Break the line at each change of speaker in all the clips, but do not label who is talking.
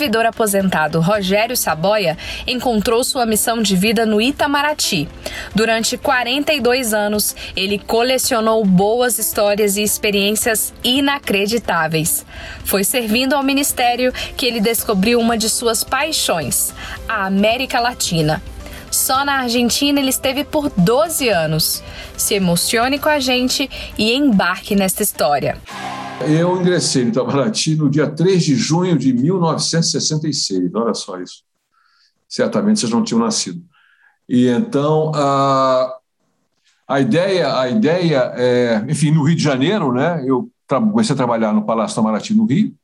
servidor aposentado Rogério Saboia encontrou sua missão de vida no Itamaraty. Durante 42 anos, ele colecionou boas histórias e experiências inacreditáveis. Foi servindo ao ministério que ele descobriu uma de suas paixões, a América Latina. Só na Argentina ele esteve por 12 anos. Se emocione com a gente e embarque nesta história.
Eu ingressei no Itamaraty no dia 3 de junho de 1966. Olha só isso. Certamente vocês não tinham nascido. E então a, a ideia, a ideia é, enfim, no Rio de Janeiro, né? Eu comecei a trabalhar no Palácio Itamaraty no Rio.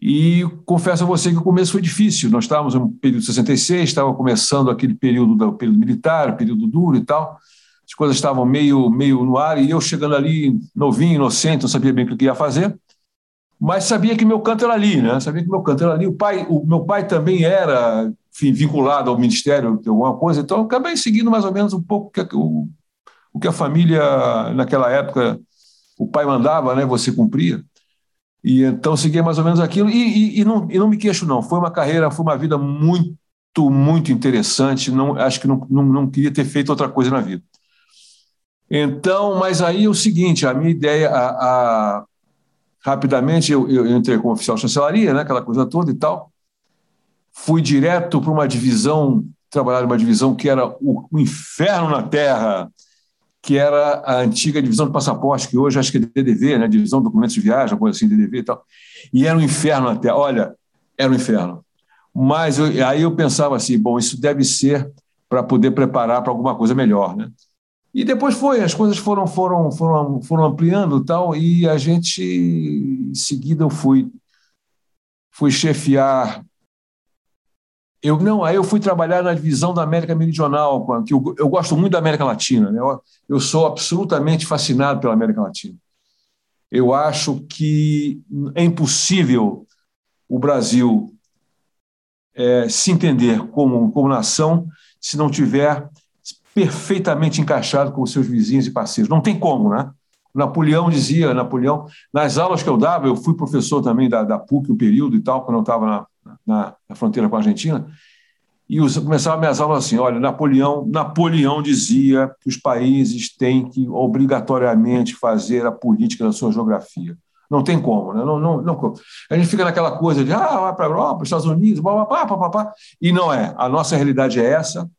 E confesso a você que o começo foi difícil. Nós estávamos no período de 66, estava começando aquele período do período militar, período duro e tal. As coisas estavam meio, meio no ar e eu chegando ali novinho, inocente, não sabia bem o que ia fazer. Mas sabia que meu canto era ali, né? Sabia que meu canto era ali. O pai, o meu pai também era enfim, vinculado ao ministério de alguma coisa, então acabei seguindo mais ou menos um pouco o, o que a família naquela época o pai mandava, né? Você cumpria. E então segui mais ou menos aquilo e, e, e, não, e não me queixo não. Foi uma carreira, foi uma vida muito, muito interessante. Não, acho que não, não, não queria ter feito outra coisa na vida. Então, mas aí é o seguinte, a minha ideia, a, a, rapidamente eu, eu, entrei como oficial de chancelaria, né, aquela coisa toda e tal. Fui direto para uma divisão, trabalhar numa divisão que era o, o inferno na Terra, que era a antiga divisão de passaporte, que hoje acho que é DDV, né? divisão de documentos de viagem, coisa assim, DDV e tal. E era um inferno até. Olha, era um inferno. Mas eu, aí eu pensava assim, bom, isso deve ser para poder preparar para alguma coisa melhor, né? E depois foi, as coisas foram foram foram foram ampliando tal e a gente em seguida eu fui fui chefiar eu não, aí eu fui trabalhar na divisão da América Meridional, que eu, eu gosto muito da América Latina. Né? Eu, eu sou absolutamente fascinado pela América Latina. Eu acho que é impossível o Brasil é, se entender como, como nação se não tiver perfeitamente encaixado com os seus vizinhos e parceiros. Não tem como, né? Napoleão dizia, Napoleão, nas aulas que eu dava, eu fui professor também da, da PUC um período e tal, quando eu estava na, na, na fronteira com a Argentina, e os, começava minhas aulas assim: olha, Napoleão, Napoleão dizia que os países têm que obrigatoriamente fazer a política da sua geografia. Não tem como, né? não, não, não, A gente fica naquela coisa de ah, vai para a Europa, Estados Unidos, blá, blá, e não é. A nossa realidade é essa.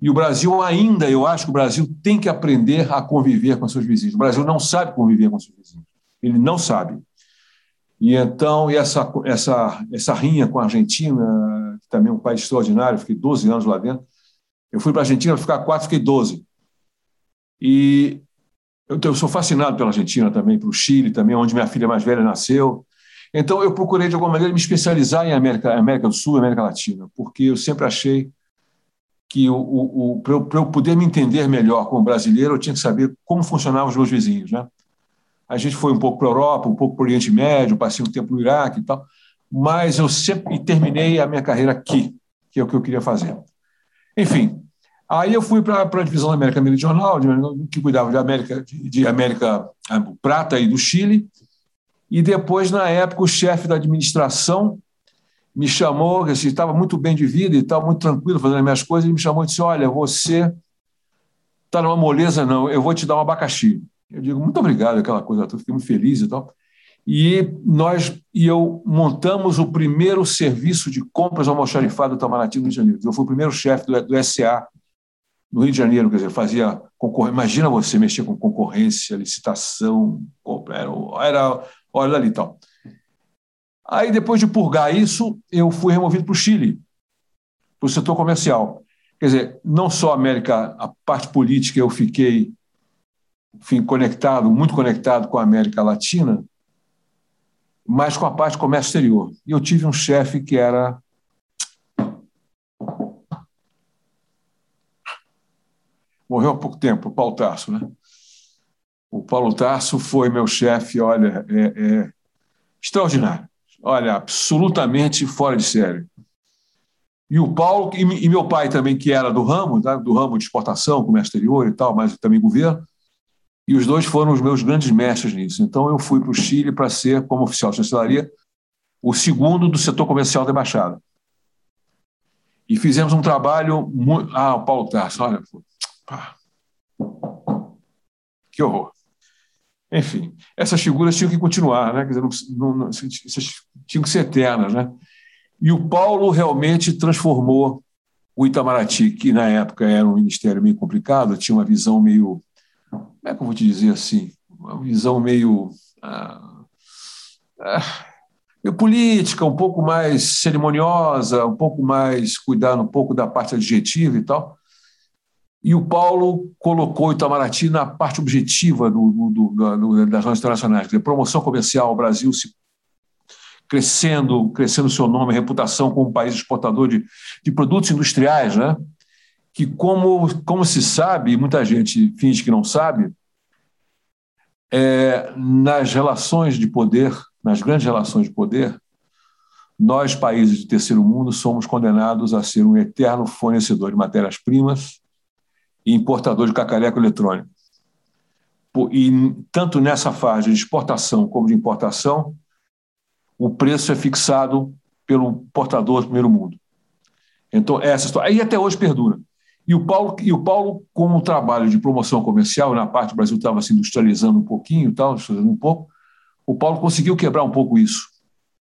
E o Brasil ainda, eu acho que o Brasil tem que aprender a conviver com seus vizinhos. O Brasil não sabe conviver com seus vizinhos. Ele não sabe. E então, e essa, essa, essa rinha com a Argentina, que também é um país extraordinário, fiquei 12 anos lá dentro. Eu fui para a Argentina, ficar quatro, fiquei 12. E eu, eu sou fascinado pela Argentina também, pelo Chile também, onde minha filha mais velha nasceu. Então, eu procurei, de alguma maneira, me especializar em América, América do Sul América Latina, porque eu sempre achei que o, o, o para eu, eu, poder me entender melhor como brasileiro, eu tinha que saber como funcionavam os meus vizinhos. Né? A gente foi um pouco para a Europa, um pouco para o Oriente Médio, passei um tempo no Iraque e tal, mas eu sempre terminei a minha carreira aqui, que é o que eu queria fazer. Enfim, aí eu fui para a divisão da América Meridional, que cuidava de América, de América Prata e do Chile, e depois, na época, o chefe da administração me chamou, assim, estava muito bem de vida e tal, muito tranquilo fazendo as minhas coisas, e me chamou e disse: Olha, você está numa moleza, não, eu vou te dar um abacaxi. Eu digo, muito obrigado, aquela coisa, eu fiquei muito feliz e tal. E nós e eu montamos o primeiro serviço de compras almoxarifado do Itamaraty no Rio de Janeiro. Eu fui o primeiro chefe do, do SA no Rio de Janeiro, quer dizer, fazia concorrência. Imagina você mexer com concorrência, licitação, era, era olha ali e tal. Aí, depois de purgar isso, eu fui removido para o Chile, para o setor comercial. Quer dizer, não só a América, a parte política eu fiquei enfim, conectado, muito conectado com a América Latina, mas com a parte comércio exterior. E eu tive um chefe que era morreu há pouco tempo, o Paulo Tarso, né? O Paulo Tarso foi meu chefe, olha, é, é, extraordinário, olha, absolutamente fora de série. E o Paulo, e, meu pai também, que era do ramo, tá? do ramo de exportação, comércio exterior e tal, mas também governo, e os dois foram os meus grandes mestres nisso. Então, eu fui para o Chile para ser, como oficial de chancelaria, o segundo do setor comercial da Embaixada. E fizemos um trabalho muito. Ah, o Paulo Tarso, olha. Pá. Que horror. Enfim, essas figuras tinham que continuar, né? Quer dizer, não, não, tinham que ser eternas, né? E o Paulo realmente transformou o Itamaraty, que na época era um ministério meio complicado, tinha uma visão meio. Como é que eu vou te dizer assim? Uma visão meio. Ah, ah, meio política, um pouco mais cerimoniosa, um pouco mais cuidando um pouco da parte adjetiva e tal. E o Paulo colocou Itamaraty na parte objetiva do, do, do, das relações internacionais, dizer, promoção comercial, o Brasil se crescendo, crescendo seu nome, reputação como país exportador de, de produtos industriais, né? Que, como, como se sabe, muita gente finge que não sabe, é, nas relações de poder, nas grandes relações de poder, nós, países de terceiro mundo, somos condenados a ser um eterno fornecedor de matérias-primas e importador de cacareco eletrônico. E tanto nessa fase de exportação como de importação, o preço é fixado pelo portador do primeiro mundo. Então, essa história. Aí até hoje perdura. E o Paulo, e o Paulo com o trabalho de promoção comercial, na parte do Brasil estava se industrializando um pouquinho, tal, um pouco, o Paulo conseguiu quebrar um pouco isso.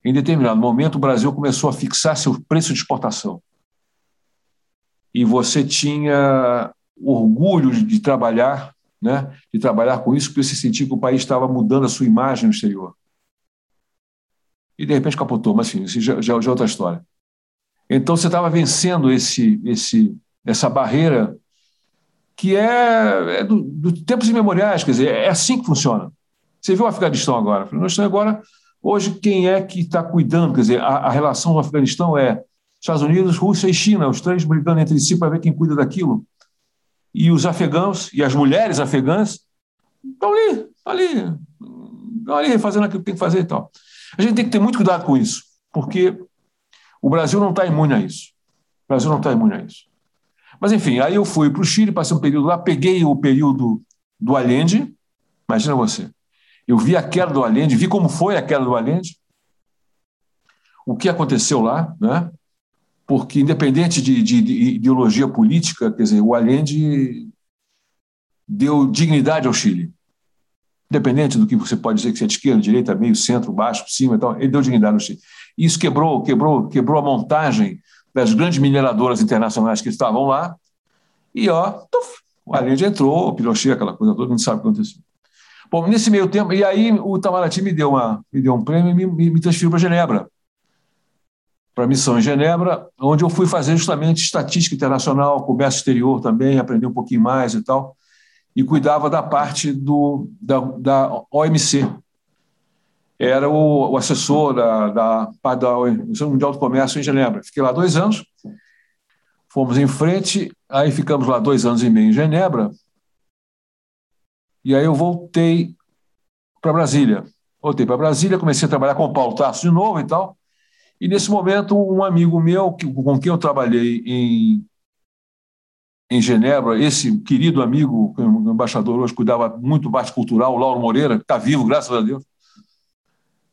Em determinado momento, o Brasil começou a fixar seu preço de exportação. E você tinha orgulho de, trabalhar, né, de trabalhar com isso, porque você sentia que o país estava mudando a sua imagem no exterior. E de repente capotou, mas enfim, isso já, já, já é outra história. Então você estava vencendo esse, esse, essa barreira que é, é do, do, tempos imemoriais, quer dizer, é assim que funciona. Você viu o Afeganistão agora? O Afeganistão agora, hoje, quem é que está cuidando? Quer dizer, a, a relação do Afeganistão é Estados Unidos, Rússia e China, os três brigando entre si para ver quem cuida daquilo e os afegãos e as mulheres afegãs estão ali, ali, ali fazendo aquilo que tem que fazer e tal. A gente tem que ter muito cuidado com isso, porque o Brasil não está imune a isso. O Brasil não está imune a isso. Mas, enfim, aí eu fui para o Chile, passei um período lá, peguei o período do Allende, imagina você. Eu vi a queda do Allende, vi como foi a queda do Allende, o que aconteceu lá, né? porque, independente de, de, de, ideologia política, quer dizer, o Allende deu dignidade ao Chile. Independente do que você pode dizer que você é de esquerda, direita, meio, centro, baixo, cima, então, ele deu dignidade ao Chile. E isso quebrou, quebrou, quebrou a montagem das grandes mineradoras internacionais que estavam lá. E ó, tuf, o Allende entrou, o Pinochet, aquela coisa toda, não sabe o que aconteceu. Bom, nesse meio tempo, e aí o Itamaraty me deu, uma, me deu um prêmio e me, me transferiu para Genebra para a missão em Genebra, onde eu fui fazer justamente estatística internacional, comércio exterior também, aprender um pouquinho mais e tal, e cuidava da parte do, da, da OMC. Era o, o assessor da, da, da Organização Mundial do Comércio em Genebra. Fiquei lá dois anos, fomos em frente, aí ficamos lá dois anos e meio em Genebra, e aí eu voltei para Brasília. Voltei para Brasília, comecei a trabalhar com o Paulo Tasso de novo e tal, e nesse momento, um amigo meu, com quem eu trabalhei em, em Genebra, esse querido amigo, o embaixador hoje cuidava muito da parte cultural, o Lauro Moreira, que está vivo, graças a Deus.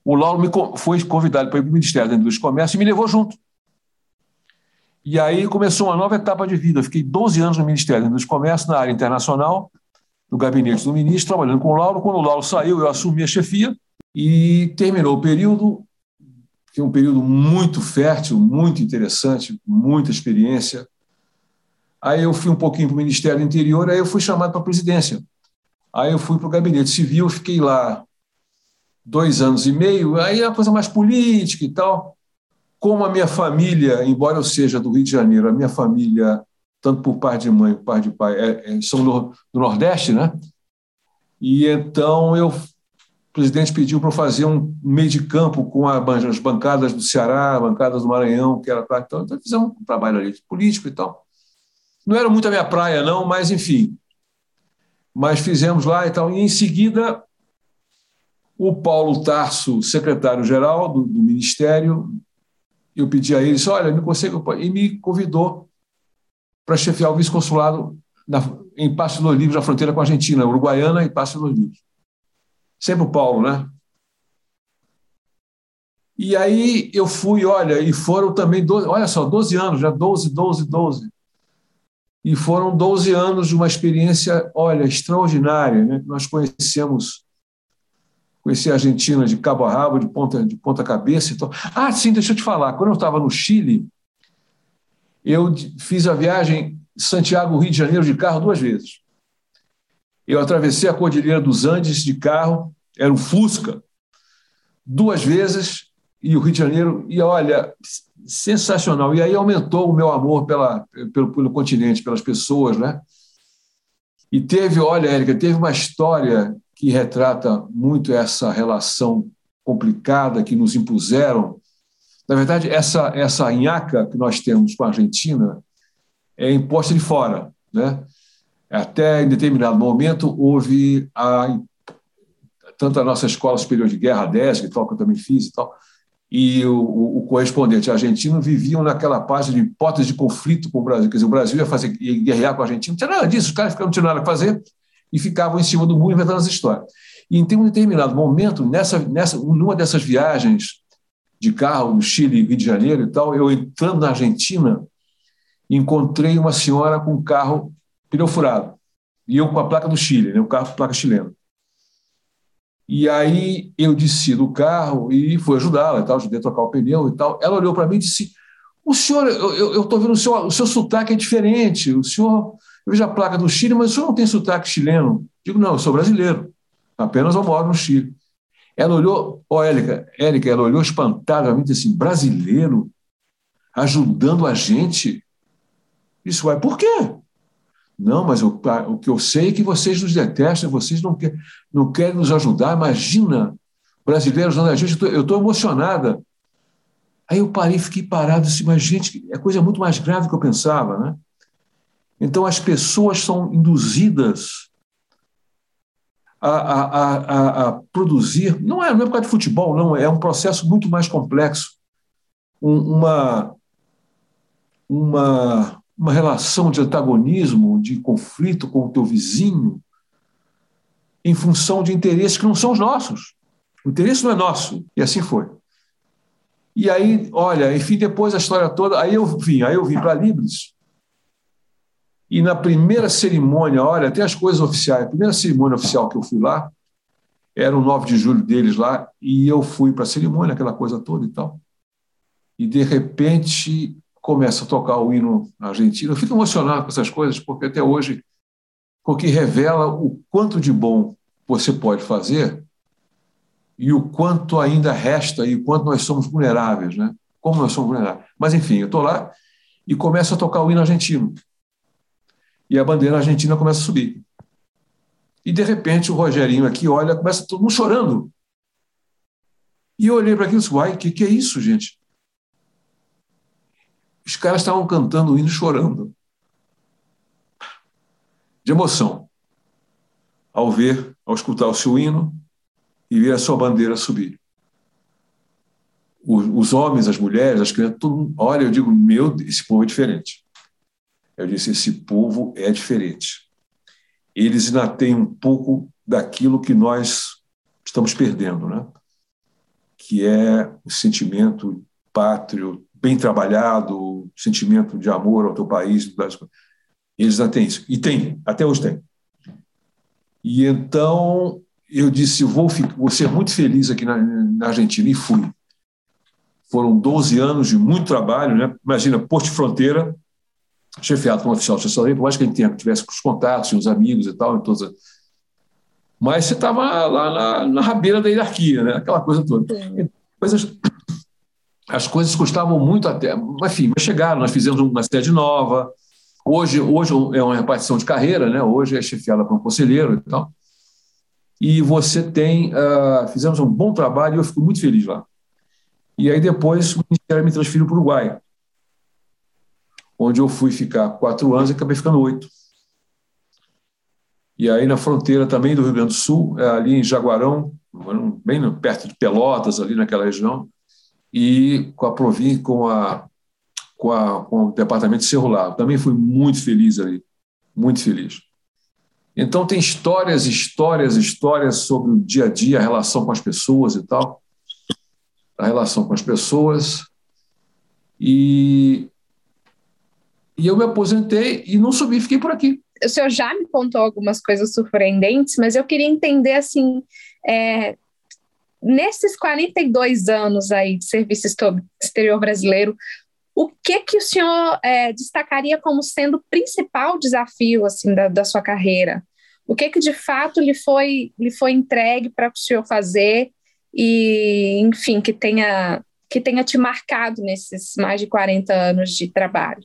O Lauro me foi convidado para o Ministério da Indústria e Comércio e me levou junto. E aí começou uma nova etapa de vida. Eu fiquei 12 anos no Ministério da Indústria e Comércio, na área internacional, no gabinete do ministro, trabalhando com o Lauro. Quando o Lauro saiu, eu assumi a chefia e terminou o período foi um período muito fértil, muito interessante, muita experiência. Aí eu fui um pouquinho para o Ministério do Interior, aí eu fui chamado para a presidência. Aí eu fui para o Gabinete Civil, fiquei lá dois anos e meio, aí é a coisa mais política e tal. Como a minha família, embora eu seja do Rio de Janeiro, a minha família, tanto por parte de mãe, parte de pai, é, é, são do, do Nordeste, né? E então eu o presidente pediu para fazer um meio de campo com as bancadas do Ceará, bancadas do Maranhão, que era para. Então, então, fizemos um trabalho ali político e tal. Não era muito a minha praia, não, mas enfim. Mas fizemos lá e tal. E em seguida, o Paulo Tarso, secretário-geral do, do, Ministério, eu pedi a ele, disse, olha, me consegue, e me convidou para chefiar o vice-consulado em Passo dos Livros, na fronteira com a Argentina, Uruguaiana e Passo dos Livros sempre o Paulo, né? E aí eu fui, olha, e foram também, 12, olha só, 12 anos, já 12, 12, 12. E foram 12 anos de uma experiência, olha, extraordinária, né? Nós conhecemos, conheci a Argentina de cabo a rabo, de ponta, de ponta cabeça. Então... Ah, sim, deixa eu te falar, quando eu estava no Chile, eu fiz a viagem Santiago-Rio de Janeiro de carro duas vezes. Eu atravessei a Cordilheira dos Andes de carro, era um Fusca, duas vezes, e o Rio de Janeiro, e olha, sensacional. E aí aumentou o meu amor pela, pelo, pelo continente, pelas pessoas, né? E teve, olha, Érica, teve uma história que retrata muito essa relação complicada que nos impuseram. Na verdade, essa, essa nhaca que nós temos com a Argentina é imposta de fora, né? Até em determinado momento houve a, tanto a nossa Escola Superior de Guerra, a DESG, que eu também fiz e tal, e o, o, correspondente argentino viviam naquela página de hipótese de conflito com o Brasil. Quer dizer, o Brasil ia, fazer, ia guerrear com a Argentina, não tinha nada disso, os caras ficavam, não tinham nada a fazer e ficavam em cima do muro inventando as histórias. E em um determinado momento, nessa, nessa, numa dessas viagens de carro no Chile, Rio de Janeiro e tal, eu entrando na Argentina, encontrei uma senhora com um carro pneu furado. E eu com a placa do Chile, né, o carro com placa chilena. E aí eu desci do carro e fui ajudá-la, tal, ajudei a trocar o pneu e tal. Ela olhou para mim e disse: O senhor, eu estou vendo o seu, o seu sotaque é diferente. O senhor, eu vejo a placa do Chile, mas o senhor não tem sotaque chileno. Digo: Não, eu sou brasileiro. Apenas eu moro no Chile. Ela olhou, ó, oh, Érica, Érica, ela olhou espantada disse assim: brasileiro ajudando a gente? Isso vai por quê? Não, mas o, o que eu sei é que vocês nos detestam, vocês não, quer, não querem nos ajudar. Imagina, brasileiros ajudando a gente, eu estou emocionada. Aí eu parei, fiquei parado, assim, mas gente, é coisa muito mais grave do que eu pensava, né? Então as pessoas são induzidas a, a, a, a produzir, não é, não é por causa de futebol, não, é um processo muito mais complexo, um, uma, uma uma relação de antagonismo, de conflito com o teu vizinho, em função de interesses que não são os nossos. O interesse não é nosso. E assim foi. E aí, olha, enfim, depois a história toda, aí eu vim, aí eu vim para Libres. E na primeira cerimônia, olha, até as coisas oficiais, a primeira cerimônia oficial que eu fui lá, era o 9 de julho deles lá, e eu fui para a cerimônia, aquela coisa toda e tal. E de repente começa a tocar o hino argentino. Eu fico emocionado com essas coisas, porque até hoje, porque revela o quanto de bom você pode fazer e o quanto ainda resta e o quanto nós somos vulneráveis, né? Como nós somos vulneráveis. Mas, enfim, eu estou lá e começa a tocar o hino argentino. E a bandeira argentina começa a subir. E, de repente, o Rogerinho aqui olha, começa todo mundo chorando. E eu olhei para aquilo e disse, uai, o que, que é isso, gente? Os caras estavam cantando o hino chorando. De emoção. Ao ver, ao escutar o seu hino e ver a sua bandeira subir. Os, homens, as mulheres, as crianças, todo mundo, olha, eu digo, meu, esse povo é diferente. Eu disse, esse povo é diferente. Eles ainda têm um pouco daquilo que nós estamos perdendo, né? que é o sentimento pátrio, bem trabalhado, sentimento de amor ao teu país. Eles já têm isso. E tem, até hoje tem. E então eu disse: vou, vou ser muito feliz aqui na, na, Argentina. E fui. Foram 12 anos de muito trabalho. Né? Imagina, Porto de Fronteira, chefiado por um oficial de assessoria, por mais que ele tenha, tivesse os contatos, os amigos e tal, e todas mas você estava lá na, na rabeira da hierarquia, né? aquela coisa toda. Coisas as coisas custavam muito até. Enfim, mas chegaram, nós fizemos uma sede nova. Hoje, hoje é uma repartição de carreira, né? hoje é chefiada por um conselheiro e tal. E você tem. Uh, fizemos um bom trabalho e eu fico muito feliz lá. E aí depois o Ministério me transferiu para o Uruguai, onde eu fui ficar quatro anos e acabei ficando oito. E aí na fronteira também do Rio Grande do Sul, é ali em Jaguarão, bem perto de Pelotas, ali naquela região, e com a Provin, com, a, com, a, com o departamento de Cerro Também fui muito feliz ali, muito feliz. Então tem histórias, histórias, histórias sobre o dia a dia, a relação com as pessoas e tal. a relação com as pessoas. E, e eu me aposentei e não subi, fiquei por aqui.
O senhor já me contou algumas coisas surpreendentes, mas eu queria entender assim, é, nesses 42 anos aí de serviço exterior brasileiro, o que que o senhor é, destacaria como sendo o principal desafio assim da, da sua carreira? O que que de fato lhe foi lhe foi entregue para o senhor fazer e, enfim, que tenha que tenha te marcado nesses mais de 40 anos de trabalho?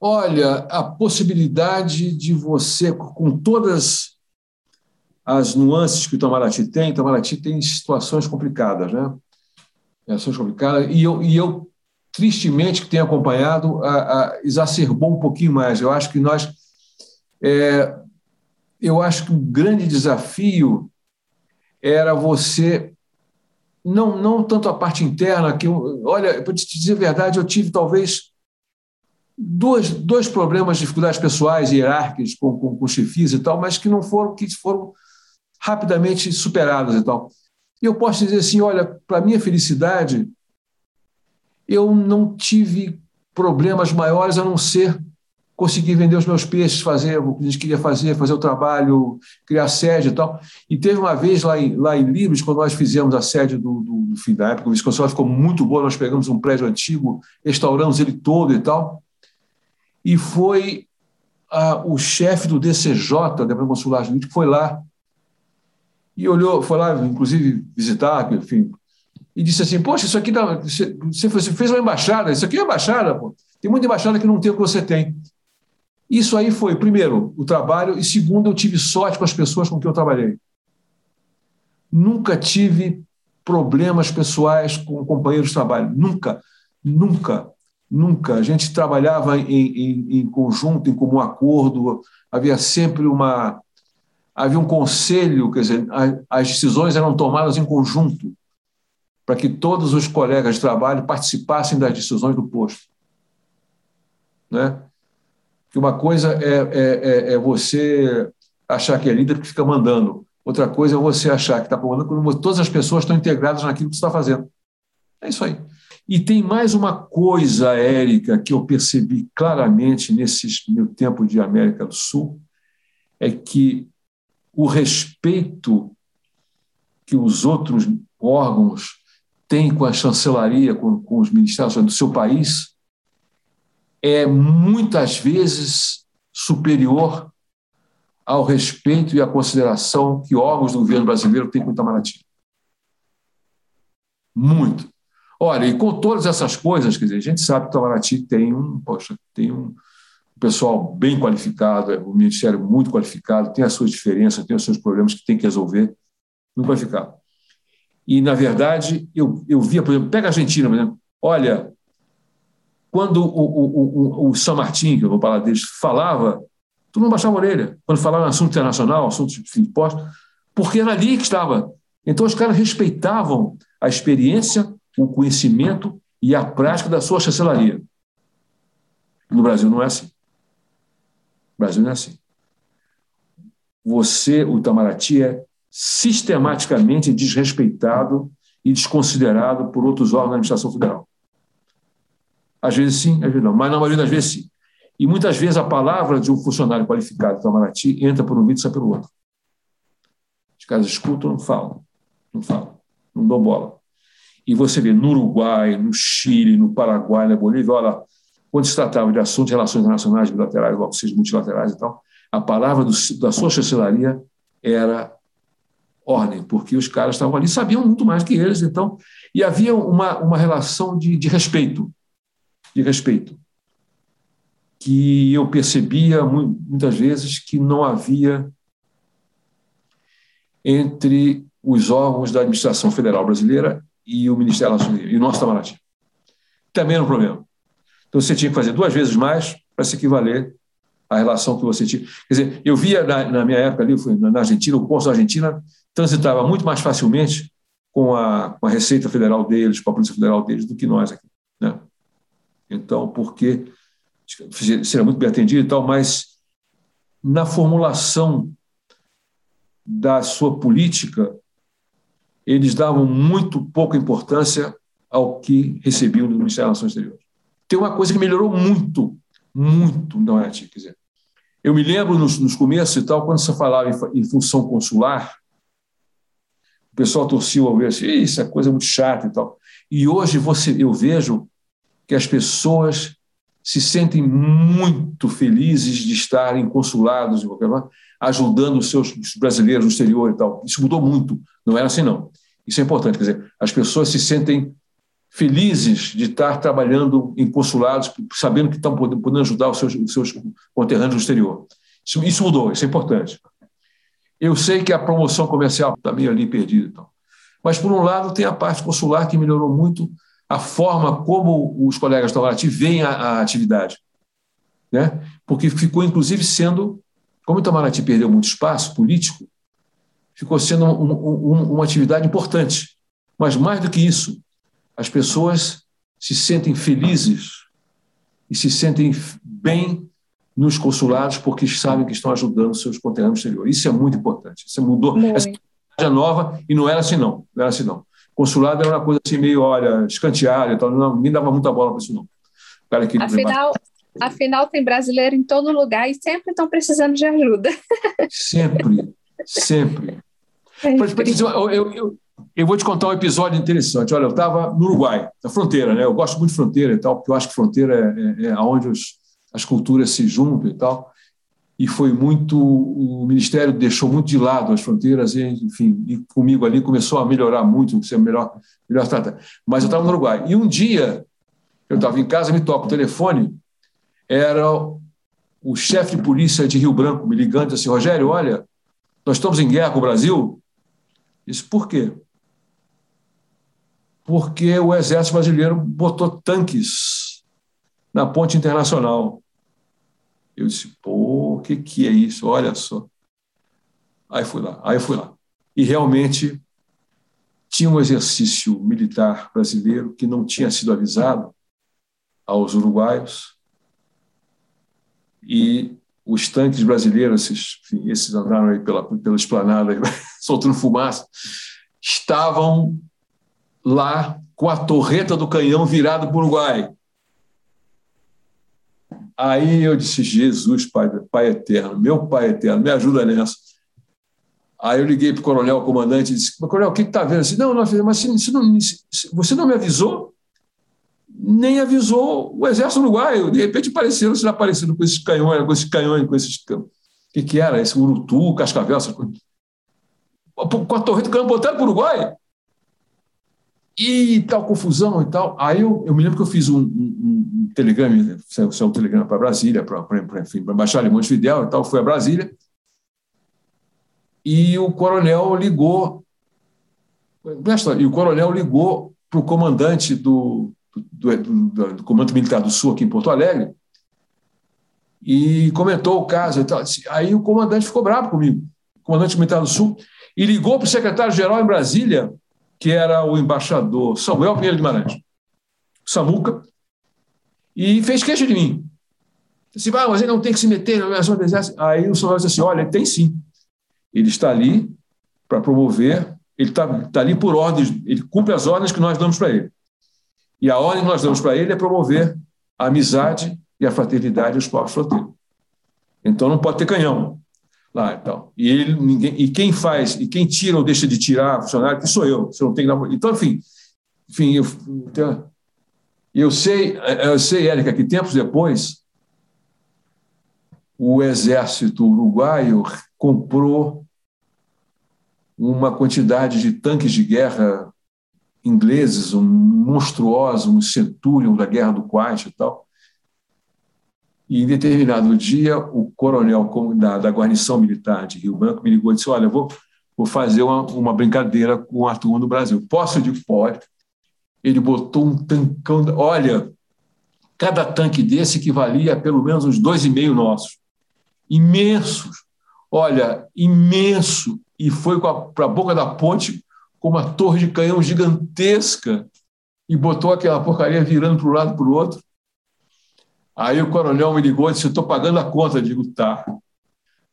Olha, a possibilidade de você, com todas as nuances que o Itamaraty tem, o Itamaraty tem situações complicadas, né? Situações complicadas, e eu, e eu tristemente, que tenho acompanhado, a, a, exacerbou um pouquinho mais. Eu acho que nós. É, eu acho que o grande desafio era você. Não, não tanto a parte interna, que, olha, para te dizer a verdade, eu tive talvez dois, dois problemas, dificuldades pessoais hierárquicas com, com, com e tal, mas que não foram, que foram rapidamente superadas e tal. E eu posso dizer assim, olha, para minha felicidade, eu não tive problemas maiores a não ser conseguir vender os meus peixes, fazer o que a gente queria fazer, fazer o trabalho, criar sede e tal. E teve uma vez lá em, lá em Libres, quando nós fizemos a sede do, do, do fim da época, o Visconsuelo ficou muito boa, nós pegamos um prédio antigo, restauramos ele todo e tal, e foi a, o chefe do DCJ, Departamento Consular Jurídico, foi lá e olhou, foi lá, inclusive, visitar, enfim, e disse assim: Poxa, isso aqui dá, você, você fez uma embaixada, isso aqui é embaixada, pô. Tem muita embaixada que não tem o que você tem. Isso aí foi, primeiro, o trabalho, e segundo, eu tive sorte com as pessoas com quem eu trabalhei. Nunca tive problemas pessoais com companheiros de trabalho. Nunca, nunca, nunca. A gente trabalhava em, em, em conjunto, em comum acordo, havia sempre uma. Havia um conselho, quer dizer, as decisões eram tomadas em conjunto para que todos os colegas de trabalho participassem das decisões do posto. Né? Que uma coisa é, é, é, é você achar que é líder que fica mandando, outra coisa é você achar que está comandando quando todas as pessoas estão integradas naquilo que você está fazendo. É isso aí. E tem mais uma coisa, Érica, que eu percebi claramente nesse meu tempo de América do Sul, é que o respeito que os outros órgãos tem com a chancelaria, com, com os ministérios do seu país, é muitas vezes superior ao respeito e à consideração que órgãos do governo brasileiro têm com o Itamaraty. Muito. Olha, e com todas essas coisas, quer dizer, a gente sabe que o Itamaraty tem um, poxa, tem um pessoal bem qualificado, é um ministério muito qualificado, tem as suas diferenças, tem os seus problemas que tem que resolver, muito qualificado. E, na verdade, eu, eu via, por exemplo, pega a Argentina, por exemplo, olha, quando o, o, o, o São Martin, que eu vou falar deles, falava, tu não baixava a orelha. Quando falava em assunto internacional, assunto de impostos, porque era ali que estava. Então, os caras respeitavam a experiência, o conhecimento e a prática da sua chancelaria. No Brasil não é assim. No Brasil não é assim. Você, o Itamaraty, é sistematicamente desrespeitado e desconsiderado por outros órgãos da administração federal. Às vezes sim, às vezes não, mas na maioria das vezes sim. E muitas vezes a palavra de um funcionário qualificado do Itamaraty entra por um vídeo e sai pelo outro. Os caras escutam, não falam, não falam, não dão bola. E você vê no Uruguai, no Chile, no Paraguai, na Bolívia, olha, quando se tratava de assuntos de relações internacionais, bilaterais, ou seja, multilaterais e tal, a palavra do, da sua chancelaria era ordem, porque os caras estavam ali, sabiam muito mais que eles, então, e havia uma, uma relação de, de respeito, de respeito, que eu percebia muitas vezes que não havia entre os órgãos da administração federal brasileira e o Ministério da Nacional e o nosso Itamaraty. Também era um problema. Então você tinha que fazer duas vezes mais para se equivaler à relação que você tinha. Quer dizer, eu via na, na minha época ali, fui na Argentina, o cônsul da Argentina transitava muito mais facilmente com a, com a Receita Federal deles, com a Polícia Federal deles, do que nós aqui. Né? Então, porque seria muito bem atendido e tal, mas na formulação da sua política, eles davam muito pouca importância ao que recebiam do Ministério das Relações Exteriores. Tem uma coisa que melhorou muito, muito não é, Quer dizer, eu me lembro nos, nos começos e tal, quando você falava em, em função consular, o pessoal torcia ao ver assim, isso é coisa muito chata e tal. E hoje você, eu vejo que as pessoas se sentem muito felizes de estarem consulados, ajudando os seus brasileiros no exterior e tal. Isso mudou muito, não era assim não. Isso é importante, quer dizer, as pessoas se sentem felizes de estar trabalhando em consulados, sabendo que estão podendo ajudar os seus, os seus conterrâneos no exterior. Isso, isso, mudou, isso é importante. Eu sei que a promoção comercial está meio ali perdida. Então. Mas, por um lado, tem a parte consular que melhorou muito a forma como os colegas do Itamaraty veem a, a, atividade. Né? Porque ficou, inclusive, sendo, como o Itamaraty perdeu muito espaço político, ficou sendo um, um, uma atividade importante. Mas, mais do que isso, as pessoas se sentem felizes e se sentem bem nos consulados porque sabem que estão ajudando seus conterrâneos exteriores. Isso é muito importante. Isso mudou. Muito. Essa é nova e não era assim não. Não era assim não consulado era uma coisa assim meio, olha, escanteada, então não, ninguém dava muita bola para isso não.
afinal, afinal, tem brasileiro em todo lugar e sempre estão precisando de ajuda.
Sempre, sempre. É, eu, eu, eu, eu, vou te contar um episódio interessante. Olha, eu estava no Uruguai, na fronteira, né? Eu gosto muito de fronteira e tal, porque eu acho que fronteira é, é, é onde os, as culturas se juntam e tal e foi muito o ministério deixou muito de lado as fronteiras e enfim e comigo ali começou a melhorar muito ser melhor melhor tratar mas eu estava no Uruguai e um dia eu estava em casa me toca o telefone era o chefe de polícia de Rio Branco me ligando assim Rogério olha nós estamos em guerra com o Brasil disse por quê porque o exército brasileiro botou tanques na ponte internacional eu disse, pô, o que, que é isso? Olha só. Aí fui lá, aí fui lá. E realmente tinha um exercício militar brasileiro que não tinha sido avisado aos uruguaios e os tanques brasileiros, esses, esses andaram aí pela, pela esplanada, soltando fumaça, estavam lá com a torreta do canhão virada para o Uruguai. Aí eu disse: Jesus, Pai, Pai eterno, meu Pai eterno, me ajuda nessa. Aí eu liguei para o coronel, o comandante, e disse: Coronel, o que está vendo? Disse, não, não, mas se, não, você não me avisou? Nem avisou o exército uruguaio. De repente apareceram, se apareceram com esses canhões, com esses canhões, com esses. O que, que era? Esse urutu, cascavel, essas coisas. Com a torre do canhão botaram para o Uruguai e tal confusão e tal. Aí eu, eu me lembro que eu fiz um, um, um telegrama, saiu um telegrama para Brasília, para a Embaixada de Montevidéu e tal, fui a Brasília, e o coronel ligou, e o coronel ligou para o comandante do, do, do, do, Comando Militar do Sul aqui em Porto Alegre e comentou o caso. Aí o comandante ficou bravo comigo, o comandante militar do Sul, e ligou para o secretário-geral em Brasília, que era o embaixador Samuel Pinheiro Guimarães, Samuca, e fez queixa de mim. Disse, ah, mas ele não tem que se meter na nomeação do exército. Aí o Samuel disse assim, olha, tem sim. Ele está ali para promover, ele está tá ali por ordens, ele cumpre as ordens que nós damos para ele. E a ordem que nós damos para ele é promover a amizade e a fraternidade dos povos fronteiros. Então não pode ter canhão lá então. E ele ninguém e quem faz e quem tira ou deixa de tirar funcionário que sou eu. Você não tem então enfim, enfim eu, então, eu sei eu sei Érica que tempos depois o exército uruguaio comprou uma quantidade de tanques de guerra ingleses, um monstruoso, um Centurion da Guerra do Kuwait e tal, e em determinado dia, o coronel da, da guarnição militar de Rio Branco me ligou e disse: Olha, vou, vou fazer uma, uma brincadeira com a turma do Brasil. Posso? de pode. Ele botou um tancão. Olha, cada tanque desse equivalia pelo menos uns dois e meio nossos. Imensos. Olha, imenso. E foi para a boca da ponte com uma torre de canhão gigantesca e botou aquela porcaria virando para um lado para o outro. Aí o coronel me ligou e disse: Estou pagando a conta. Eu digo: Tá,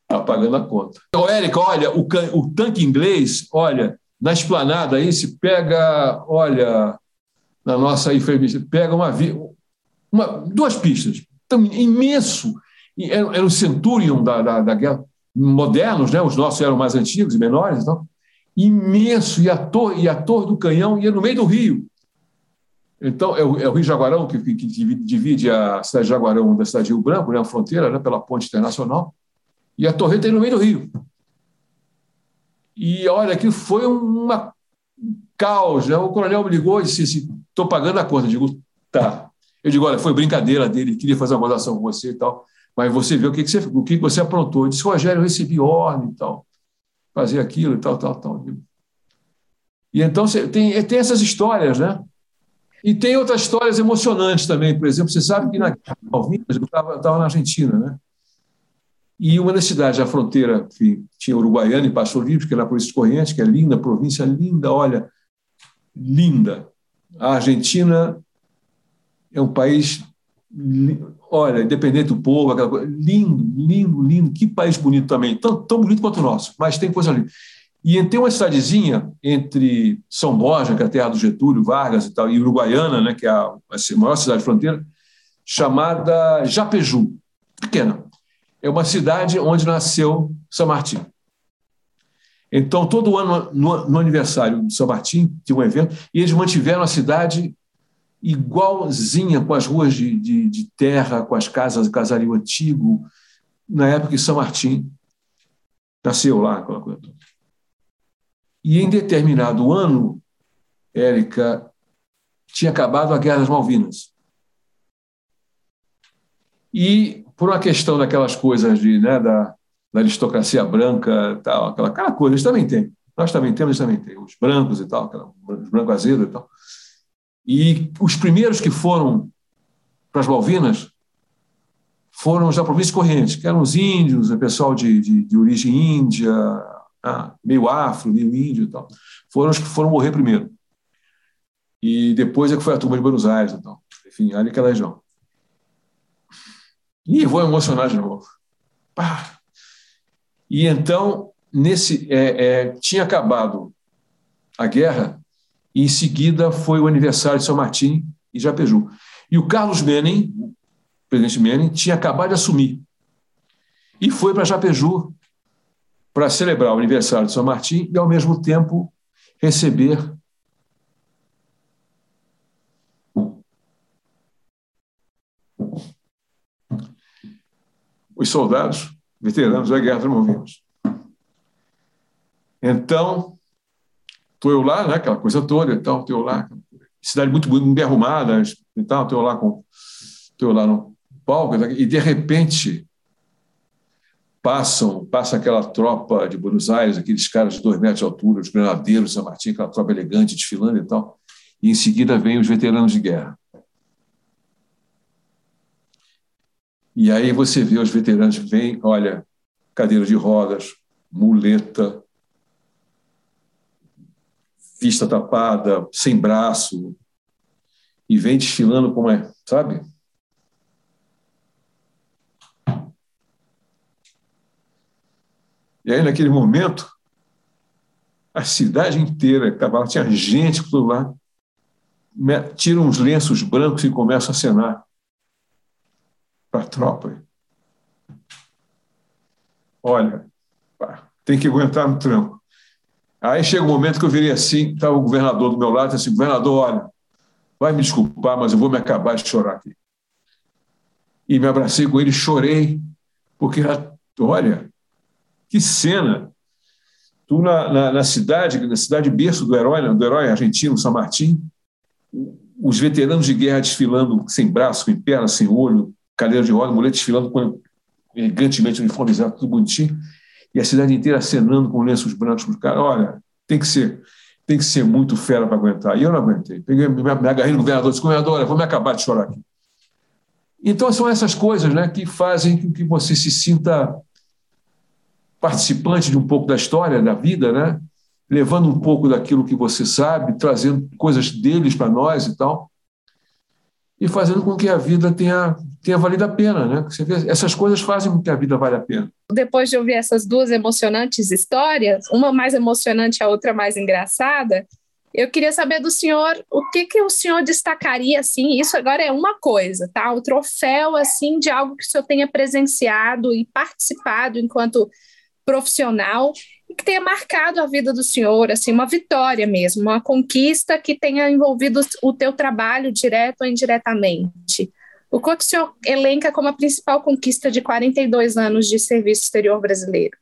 está pagando a conta. Então, Érica, olha, o, o tanque inglês, olha, na esplanada aí se pega, olha, na nossa enfermeira, pega uma, uma, duas pistas, tão imenso, era, era o Centurion da, da, da, guerra, modernos, né? os nossos eram mais antigos e menores, então, imenso, e a, torre, e a torre do canhão ia no meio do rio. Então, é o, é o Rio Jaguarão que, que, divide a cidade de Jaguarão da cidade de Rio Branco, né, a fronteira, né, pela ponte internacional, e a torreta no meio do rio. E olha, que foi uma caos. Né? O coronel me ligou e disse assim: estou pagando a conta. Eu digo, tá. Eu digo, olha, foi brincadeira dele, queria fazer uma gozação com você e tal, mas você viu o que, que, você, o que você aprontou. Eu disse, Rogério, eu recebi ordem e tal, fazer aquilo e tal, tal, tal. E então tem, tem essas histórias, né? E tem outras histórias emocionantes também. Por exemplo, você sabe que na Malvinas, eu estava na Argentina, né? E uma das cidades da fronteira, enfim, tinha Uruguaiana e Passo Livre, que era a Polícia de Correntes, que é linda, província linda, olha, linda. A Argentina é um país, olha, independente do povo, aquela coisa, lindo, lindo, lindo. Que país bonito também, tão, tão bonito quanto o nosso, mas tem coisa linda. E tem uma cidadezinha entre São Borja, que é a terra do Getúlio Vargas e tal, e Uruguaiana, né, que é a, a maior cidade fronteira, chamada Japeju, pequena é uma cidade onde nasceu São Martim. Então, todo ano, no, no aniversário de São Martim, tinha um evento, e eles mantiveram a cidade igualzinha, com as ruas de, de, de terra, com as casas, casario antigo, na época que São Martim nasceu lá, aquela coisa toda. E em determinado ano, Érica, tinha acabado a Guerra das Malvinas. E por uma questão daquelas coisas de, né, da, da aristocracia branca, tal, aquela, aquela coisa, eles também têm. Nós também temos, eles também têm, os brancos e tal, aquela, os brancos azedos e tal. E os primeiros que foram para as Malvinas foram os da província Corrente, que eram os índios, o pessoal de, de, de origem índia, ah, meio afro, meio índio e tal. Foram os que foram morrer primeiro. E depois é que foi a turma de Buenos Aires e tal. Enfim, ali aquela região. E vou emocionar de novo. Pá. E então, nesse é, é, tinha acabado a guerra, e em seguida foi o aniversário de São Martim e Japeju. E o Carlos Menem, o presidente Menem, tinha acabado de assumir. E foi para Japeju para celebrar o aniversário de São Martim e, ao mesmo tempo, receber os soldados veteranos da Guerra das Malvinas. Então, estou eu lá, né, aquela coisa toda e tal, estou eu lá, cidade muito, bem arrumada e tal, estou lá, com, estou lá no palco, e de repente passam, passa aquela tropa de Buenos Aires, aqueles caras de dois metros de altura, os granadeiros de São Martin, aquela tropa elegante desfilando e tal, e em seguida vêm os veteranos de guerra. E aí você vê os veteranos que vêm, olha, cadeira de rodas, muleta, vista tapada, sem braço, e vem desfilando como é, sabe? E aí, naquele momento, a cidade inteira estava lá, tinha gente por lá, tira uns lenços brancos e começa a acenar para a tropa. Olha, tem que aguentar no tranco. Aí chega um momento que eu virei assim, estava o governador do meu lado, assim, governador, olha, vai me desculpar, mas eu vou me acabar de chorar aqui. E me abracei com ele, chorei, porque, olha, que cena. Tu na, na, na cidade, na cidade berço do herói, né, do herói argentino, São Martim, os veteranos de guerra desfilando sem braço, sem perna, sem olho, cadeira de roda, mulher desfilando com, elegantemente uniformizado, tudo bonitinho, e a cidade inteira acenando com lenços brancos para os caras. Olha, tem que ser tem que ser muito fera para aguentar. E eu não aguentei. Peguei, me, me agarrei no governador disse, governador, olha, vou me acabar de chorar aqui. Então, são essas coisas né, que fazem com que você se sinta participante de um pouco da história, da vida, né? levando um pouco daquilo que você sabe, trazendo coisas deles para nós e tal e fazendo com que a vida tenha, tenha valido a pena. Né? Você vê, essas coisas fazem com que a vida valha a pena.
Depois de ouvir essas duas emocionantes histórias, uma mais emocionante, a outra mais engraçada, Eu queria saber do senhor o que, que o senhor destacaria, assim, isso agora é uma coisa, tá? O troféu, assim, de algo que o senhor tenha presenciado e participado enquanto profissional e que tenha marcado a vida do senhor, assim, uma vitória mesmo, uma conquista que tenha envolvido o teu trabalho direto ou indiretamente. O que o senhor elenca como a principal conquista de 42 anos de serviço exterior brasileiro?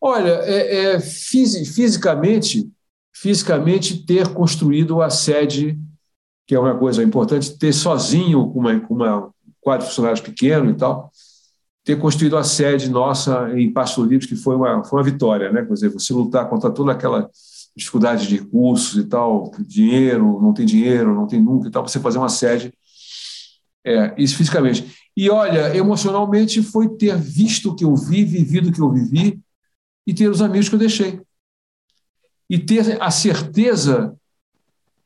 Olha, é, é, fisicamente, fisicamente ter construído a sede, que é uma coisa importante, ter sozinho, com uma, uma quadro de funcionários pequeno e tal, ter construído a sede nossa em Pasto Livre, que foi uma, foi uma vitória, né? Quer dizer, você lutar contra toda aquela dificuldade de recursos e tal, dinheiro, não tem dinheiro, não tem nunca e tal, você fazer uma sede, é, isso fisicamente. E olha, emocionalmente foi ter visto o que eu vi, vivido o que eu vivi e ter os amigos que eu deixei e ter a certeza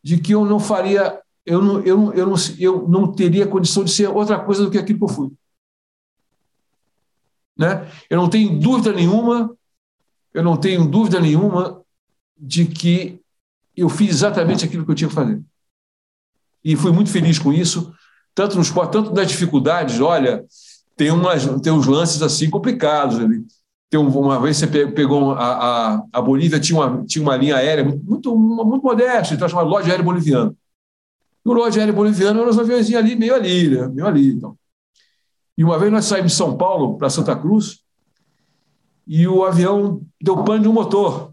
de que eu não faria, eu não, eu não, eu não, eu não teria condição de ser outra coisa do que aquilo que eu fui. Né? Eu não tenho dúvida nenhuma, eu não tenho dúvida nenhuma de que eu fiz exatamente aquilo que eu tinha que fazer. E fui muito feliz com isso, tanto no esporte, tanto nas dificuldades. Olha, tem, umas, tem uns lances assim complicados ali. Tem uma vez você pegou a, a, a Bolívia, tinha uma, tinha uma linha aérea muito, muito, muito modesta, então chamada Loja Aérea Boliviana. E o Loja Aérea Boliviano eram uns aviões ali, meio ali, né? meio ali. Então. E uma vez nós saímos de São Paulo para Santa Cruz e o avião deu pane de um motor.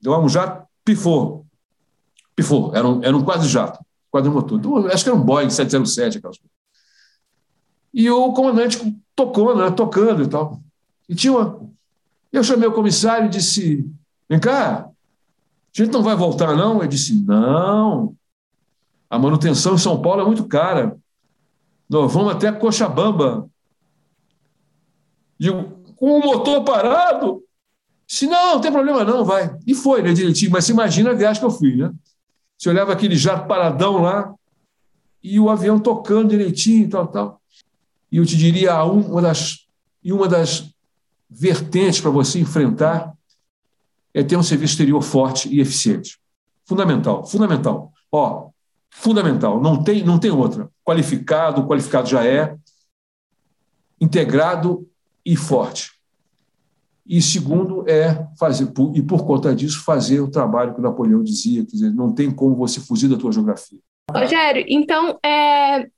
Deu um jato, pifou. Pifou, era um, era um quase jato, quase um motor. Então, acho que era um Boeing 707, aquelas coisas. E o comandante tocou, né, tocando e tal. E tinha uma, eu chamei o comissário e disse: Vem cá, a gente não vai voltar, não? Ele disse: Não, a manutenção em São Paulo é muito cara. Nós vamos até Cochabamba. Digo, com o motor parado? Disse: Não, não tem problema, não, vai. E foi, né, direitinho. Mas você imagina a viagem que eu fui, né? Você olhava aquele jato paradão lá e o avião tocando direitinho e tal, tal. E eu te diria, uma das, e uma das vertentes para você enfrentar é ter um serviço exterior forte e eficiente. Fundamental, fundamental. Ó, fundamental, não tem, não tem outra. Qualificado, qualificado já é, integrado e forte. E segundo é fazer, e por conta disso, fazer o trabalho que o Napoleão dizia, quer dizer, não tem como você fugir da tua geografia.
Rogério, então, é,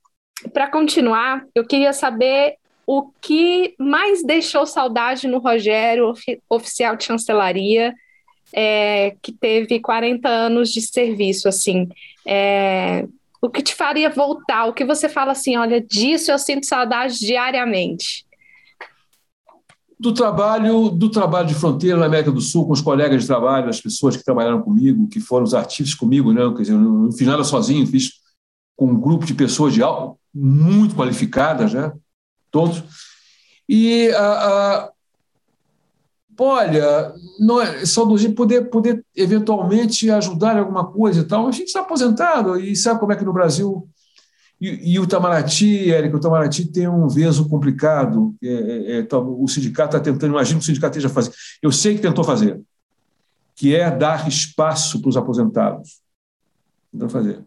para continuar, eu queria saber o que mais deixou saudade no Rogério, oficial de chancelaria, é, que teve 40 anos de serviço, assim, é, o que te faria voltar? O que você fala assim, olha, disso eu sinto saudade diariamente?
Do trabalho, do trabalho de fronteira na América do Sul, com os colegas de trabalho, as pessoas que trabalharam comigo, que foram os artistas comigo, né? Quer dizer, eu não fiz nada sozinho, fiz com um grupo de pessoas de alto, muito qualificadas, né? todos. E, a, a, olha, é, saudosismo poder, poder eventualmente ajudar em alguma coisa e tal. A gente está aposentado e sabe como é que no Brasil. E, e o Itamaraty, Érica, o Itamaraty tem um veso complicado. É, é, é o sindicato está tentando, imagino que o sindicato esteja fazendo. Eu sei que tentou fazer, que é dar espaço para os aposentados. Tentou fazer.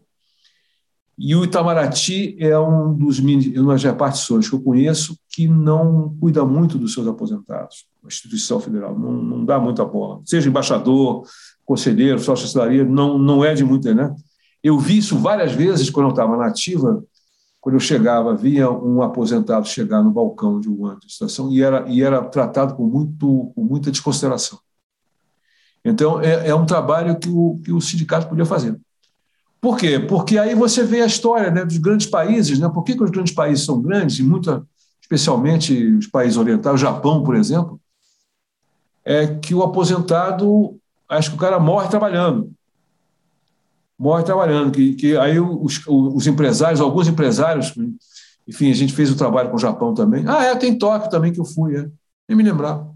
E o Itamaraty é um dos uma das repartições que eu conheço que não cuida muito dos seus aposentados. A instituição federal não, não dá muita bola. Seja embaixador, conselheiro, sócio-chancelaria, não, não é de muita, né? Eu vi isso várias vezes quando eu estava na ativa, quando eu chegava, via um aposentado chegar no balcão de uma estação e era, e era tratado com, muito, com muita desconsideração. Então, é, é um trabalho que o, que o sindicato podia fazer. Por quê? Porque aí você vê a história né, dos grandes países. Né? Por que, que os grandes países são grandes, e muito, especialmente os países orientais, o Japão, por exemplo, é que o aposentado, acho que o cara morre trabalhando. Morre trabalhando. Que, que aí os, os empresários, alguns empresários, enfim, a gente fez o trabalho com o Japão também. Ah, é, tem Tóquio também que eu fui, é. nem me lembrar.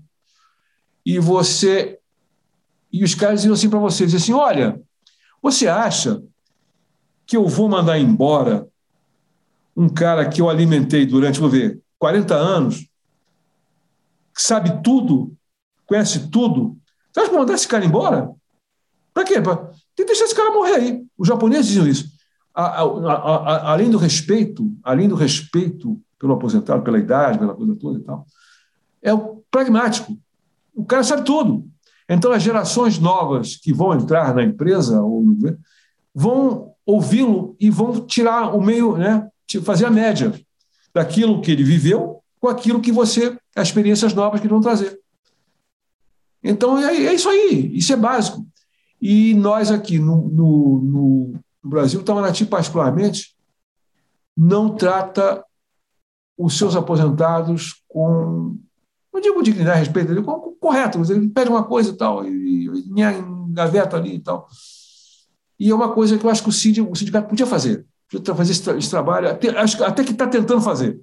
E você. E os caras diziam assim para você: diziam assim, olha, você acha que eu vou mandar embora um cara que eu alimentei durante, vou ver, 40 anos, que sabe tudo, conhece tudo. Você acha que mandar esse cara embora? Para quê? Tem que deixar esse cara morrer aí. Os japoneses diziam isso. A, a, a, além do respeito, além do respeito pelo aposentado, pela idade, pela coisa toda e tal, é o pragmático. O cara sabe tudo. Então, as gerações novas que vão entrar na empresa ou vão ouvi-lo e vão tirar o meio, né, fazer a média daquilo que ele viveu com aquilo que você, as experiências novas que vão trazer. Então, é, é, isso aí, isso é básico. E nós aqui no, no, no Brasil, o Itamaraty particularmente, não trata os seus aposentados com, não digo dignidade, respeito, com, com, correto, ele pede uma coisa e tal, e, e engaveta ali e tal. E é uma coisa que eu acho que o, CID, o sindicato podia fazer, podia fazer esse, esse trabalho, até, acho, até que está tentando fazer.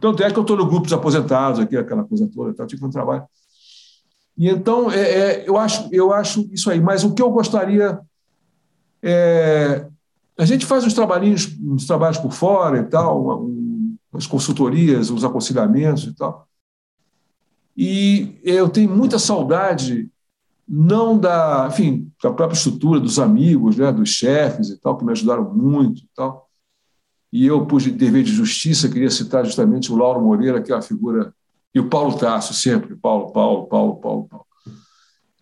Tanto é que eu estou no grupo dos aposentados, aqui, aquela coisa toda, tal, tipo um trabalho. E então, é, é, eu, acho, eu acho isso aí. Mas o que eu gostaria. É, a gente faz uns trabalhinhos, uns trabalhos por fora e tal, um, as consultorias, os aconselhamentos e tal. E eu tenho muita saudade, não da, enfim, da própria estrutura, dos amigos, né, dos chefes e tal, que me ajudaram muito e tal e eu, por dever de justiça, queria citar justamente o Lauro Moreira, que é uma figura, e o Paulo Tasso, sempre, Paulo, Paulo, Paulo, Paulo, Paulo.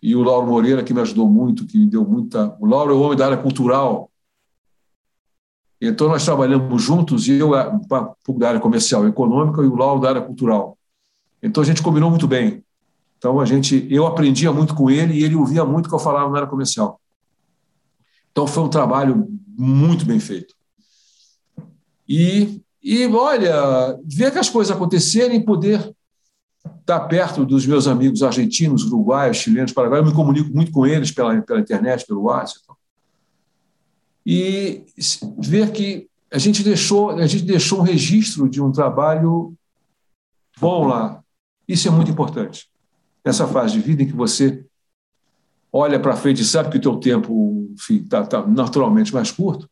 E o Lauro Moreira, que me ajudou muito, que me deu muita. O Lauro é o homem da área cultural. Então, nós trabalhamos juntos, e eu, da área comercial e econômica, e o Lauro da área cultural. Então, a gente combinou muito bem. Então, a gente, eu aprendia muito com ele e ele ouvia muito o que eu falava na área comercial. Então, foi um trabalho muito bem feito. E, e olha, ver que as coisas acontecerem, poder estar perto dos meus amigos argentinos, uruguaios, chilenos, paraguaios, eu me comunico muito com eles pela, pela internet, pelo WhatsApp. E ver que a gente deixou, a gente deixou um registro de um trabalho bom lá. Isso é muito importante. Nessa fase de vida em que você olha para frente e sabe que o teu tempo está tá naturalmente mais curto,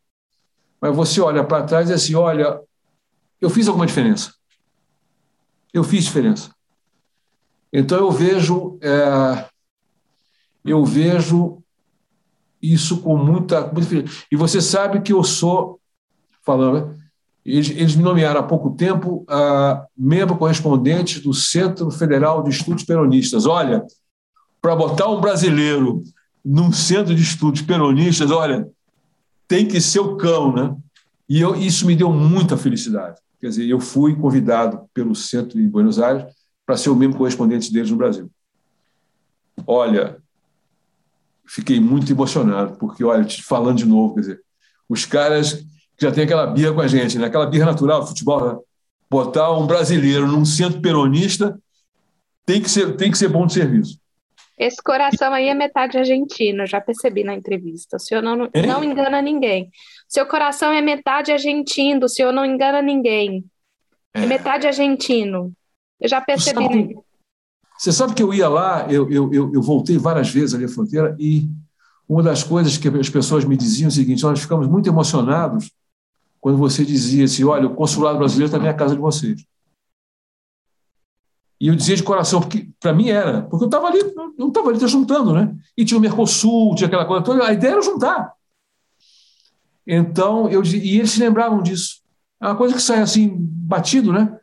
mas você olha para trás e assim, olha, eu fiz alguma diferença. Eu fiz diferença. Então eu vejo, é, eu vejo isso com muita, muita e você sabe que eu sou falando, né? eles, eles, me nomearam há pouco tempo uh, membro correspondente do Centro Federal de Estudos Peronistas. Olha, para botar um brasileiro num centro de estudos peronistas, olha, tem que ser o cão, né? E eu, isso me deu muita felicidade. Quer dizer, eu fui convidado pelo centro em Buenos Aires para ser o mesmo correspondente deles no Brasil. Olha, fiquei muito emocionado, porque, olha, te falando de novo, quer dizer, os caras já têm aquela birra com a gente, né? aquela birra natural futebol, né? botar um brasileiro num centro peronista tem que ser, tem que ser bom de serviço.
Esse coração aí é metade argentino, já percebi na entrevista. O senhor não, não engana ninguém. Seu coração é metade argentino, o senhor não engana ninguém. É, é metade argentino. Eu já percebi. Sabe,
você sabe que eu ia lá, eu, eu, eu, eu voltei várias vezes ali à fronteira e uma das coisas que as pessoas me diziam é o seguinte: nós ficamos muito emocionados quando você dizia assim: olha, o consulado brasileiro está na casa de vocês. E eu dizia de coração, porque para mim era, porque eu estava ali, eu estava ali juntando, né? E tinha o Mercosul, tinha aquela coisa toda, a ideia era juntar. Então, eu, e eles se lembravam disso. É uma coisa que sai assim, batido, né?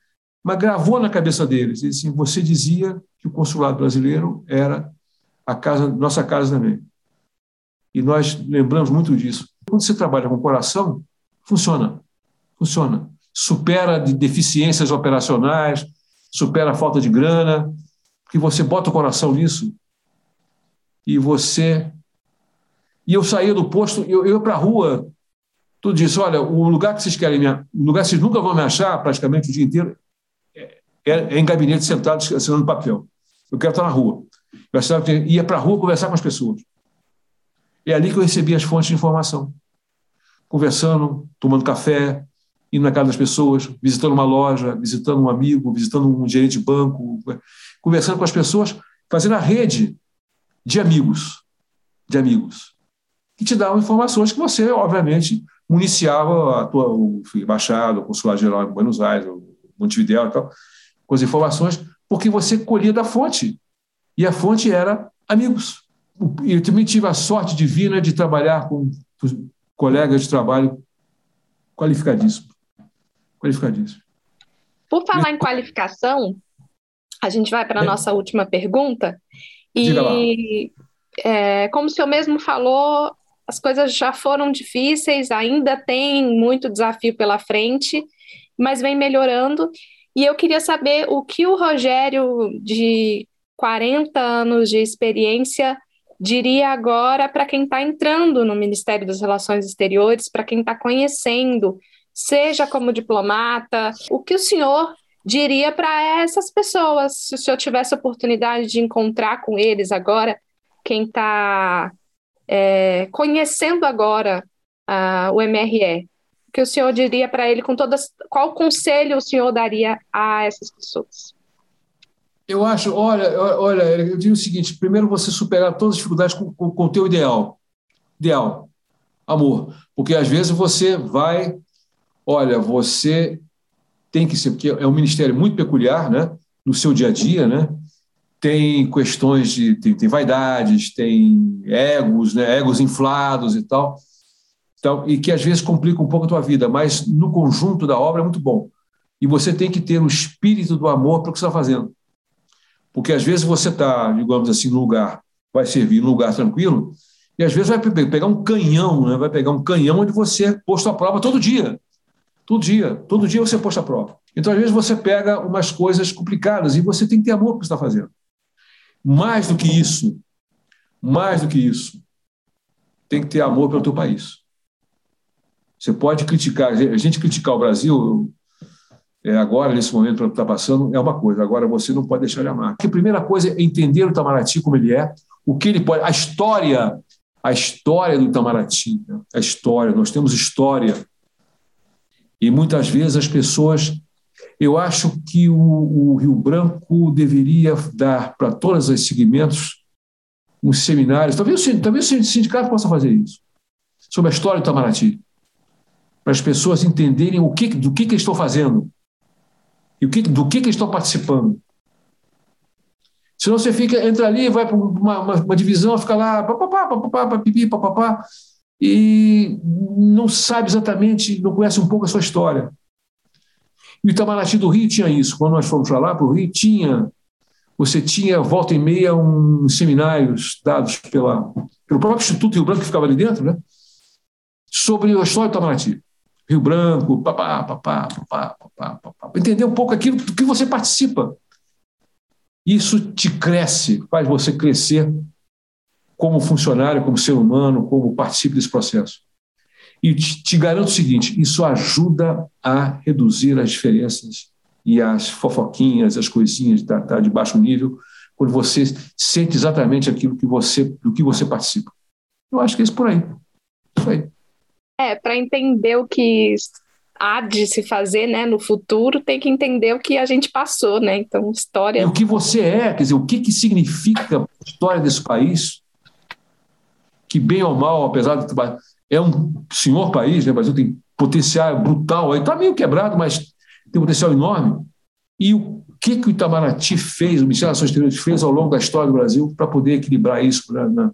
Mas gravou na cabeça deles. E, assim, você dizia que o consulado brasileiro era a casa, nossa casa também. E nós lembramos muito disso. Quando você trabalha com o coração, funciona. Funciona. Supera de deficiências operacionais, supera a falta de grana, porque você bota o coração nisso e você. E eu saía do posto, eu, eu ia para a rua, tudo isso. Olha, o lugar que vocês querem, me, o lugar que vocês nunca vão me achar, praticamente o dia inteiro, é, em gabinete sentado assinando papel. Eu quero estar na rua. Eu ia para a rua conversar com as pessoas. É ali que eu recebia as fontes de informação. Conversando, tomando café, indo na casa das pessoas, visitando uma loja, visitando um amigo, visitando um gerente de banco, conversando com as pessoas, fazendo a rede de amigos, de amigos, que te davam informações que você, obviamente, municiava a tua embaixada, o consulado geral em Buenos Aires, Montevideo e tal, com as informações, porque você colhia da fonte. E a fonte era amigos. eu também tive a sorte divina de trabalhar com colegas de trabalho qualificadíssimos. Qualificadíssimos.
Por falar em qualificação, a gente vai para a é. nossa última pergunta. E, é, como o senhor mesmo falou, as coisas já foram difíceis, ainda tem muito desafio pela frente, mas vem melhorando. E eu queria saber o que o Rogério, de 40 anos de experiência, diria agora para quem está entrando no Ministério das Relações Exteriores, para quem está conhecendo, seja como diplomata, o que o senhor diria para essas pessoas, se o senhor tivesse oportunidade de encontrar com eles agora, quem está é, conhecendo agora uh, o MRE, que o senhor diria para ele com todas, qual conselho o senhor daria a essas pessoas?
Eu acho, olha, olha, eu digo o seguinte: primeiro você superar todas as dificuldades com, com, com o teu ideal, ideal, amor, porque às vezes você vai, olha, você tem que ser, porque é um ministério muito peculiar, né, no seu dia a dia, né, tem questões de, tem, tem vaidades, tem egos, né, egos inflados e tal, então, e que às vezes complica um pouco a tua vida, mas no conjunto da obra é muito bom. E você tem que ter o espírito do amor para o que você está fazendo. Porque às vezes você está, digamos assim, no lugar, vai servir num lugar tranquilo, e às vezes vai pegar um canhão, né? vai pegar um canhão onde você é posto à prova todo dia. Todo dia, todo dia você é posto à prova. Então, às vezes, você pega umas coisas complicadas e você tem que ter amor para o que está fazendo. Mais do que isso, mais do que isso, tem que ter amor pelo teu país. Você pode criticar, a gente criticar o Brasil, é, agora, nesse momento que está passando, é uma coisa. Agora você não pode deixar de amar. Porque a primeira coisa é entender o Itamaraty como ele é, o que ele pode. A história, a história do Itamaraty, né? a história, nós temos história. E muitas vezes as pessoas. Eu acho que o, o Rio Branco deveria dar para todos os segmentos uns seminários, talvez, talvez o sindicato possa fazer isso, sobre a história do Itamaraty, para as pessoas entenderem o que, do que, que estão fazendo, e o que, do que, que estão participando. Senão você fica, entra ali, vai para uma, uma, uma, divisão, fica lá, papapá, papapá, papipi, papapá, e não sabe exatamente, não conhece um pouco a sua história. E o Itamaraty do Rio tinha isso. Quando nós fomos para lá, para o Rio, tinha, você tinha, volta e meia, uns seminários dados pela, pelo próprio Instituto Rio Branco, que ficava ali dentro, né? sobre a história do Itamaraty. Rio Branco, papá, papá, papá, papá, papá. Entender um pouco aquilo do que você participa. Isso te cresce, faz você crescer como funcionário, como ser humano, como participe desse processo. E te, te garanto o seguinte: isso ajuda a reduzir as diferenças e as fofoquinhas, as coisinhas da, da, de baixo nível, quando você sente exatamente aquilo que você, do que você participa. Eu acho que é isso por aí. Isso aí.
É, para entender o que há de se fazer né, no futuro, tem que entender o que a gente passou, né? Então, história.
E o que você é, quer dizer, o que, que significa a história desse país, que bem ou mal, apesar de é um senhor país, né? O Brasil tem potencial brutal, está meio quebrado, mas tem potencial enorme. E o que, que o Itamaraty fez, o Ministério das Relações Exteriores fez ao longo da história do Brasil para poder equilibrar isso? Né,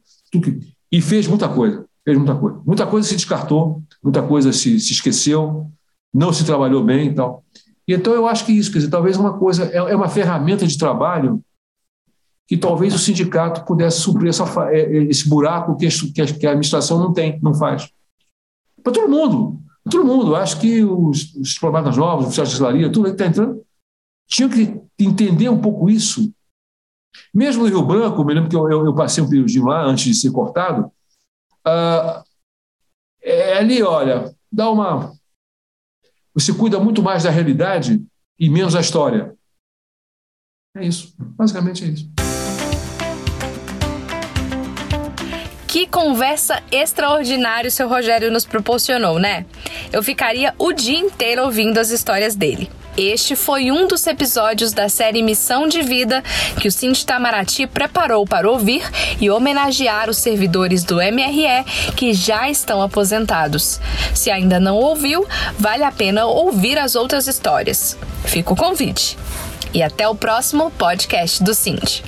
e fez muita coisa. Fez muita coisa. Muita coisa se descartou, muita coisa se, se esqueceu, não se trabalhou bem e tal. E então eu acho que isso, quer dizer, talvez uma coisa, é, é uma ferramenta de trabalho que talvez o sindicato pudesse suprir essa, é, é, esse buraco que, que a administração não tem, não faz. Para todo mundo, todo mundo. Acho que os, os diplomatas novos, os oficiais de tudo que está entrando, tinham que entender um pouco isso. Mesmo no Rio Branco, me lembro que eu, eu, eu passei um período lá antes de ser cortado, ah, é ali, olha, dá uma. Você cuida muito mais da realidade e menos da história. É isso. Basicamente é isso.
Que conversa extraordinária o seu Rogério nos proporcionou, né? Eu ficaria o dia inteiro ouvindo as histórias dele. Este foi um dos episódios da série Missão de Vida que o Cinti Tamaraty preparou para ouvir e homenagear os servidores do MRE que já estão aposentados. Se ainda não ouviu, vale a pena ouvir as outras histórias. Fica o convite. E até o próximo podcast do Cinti.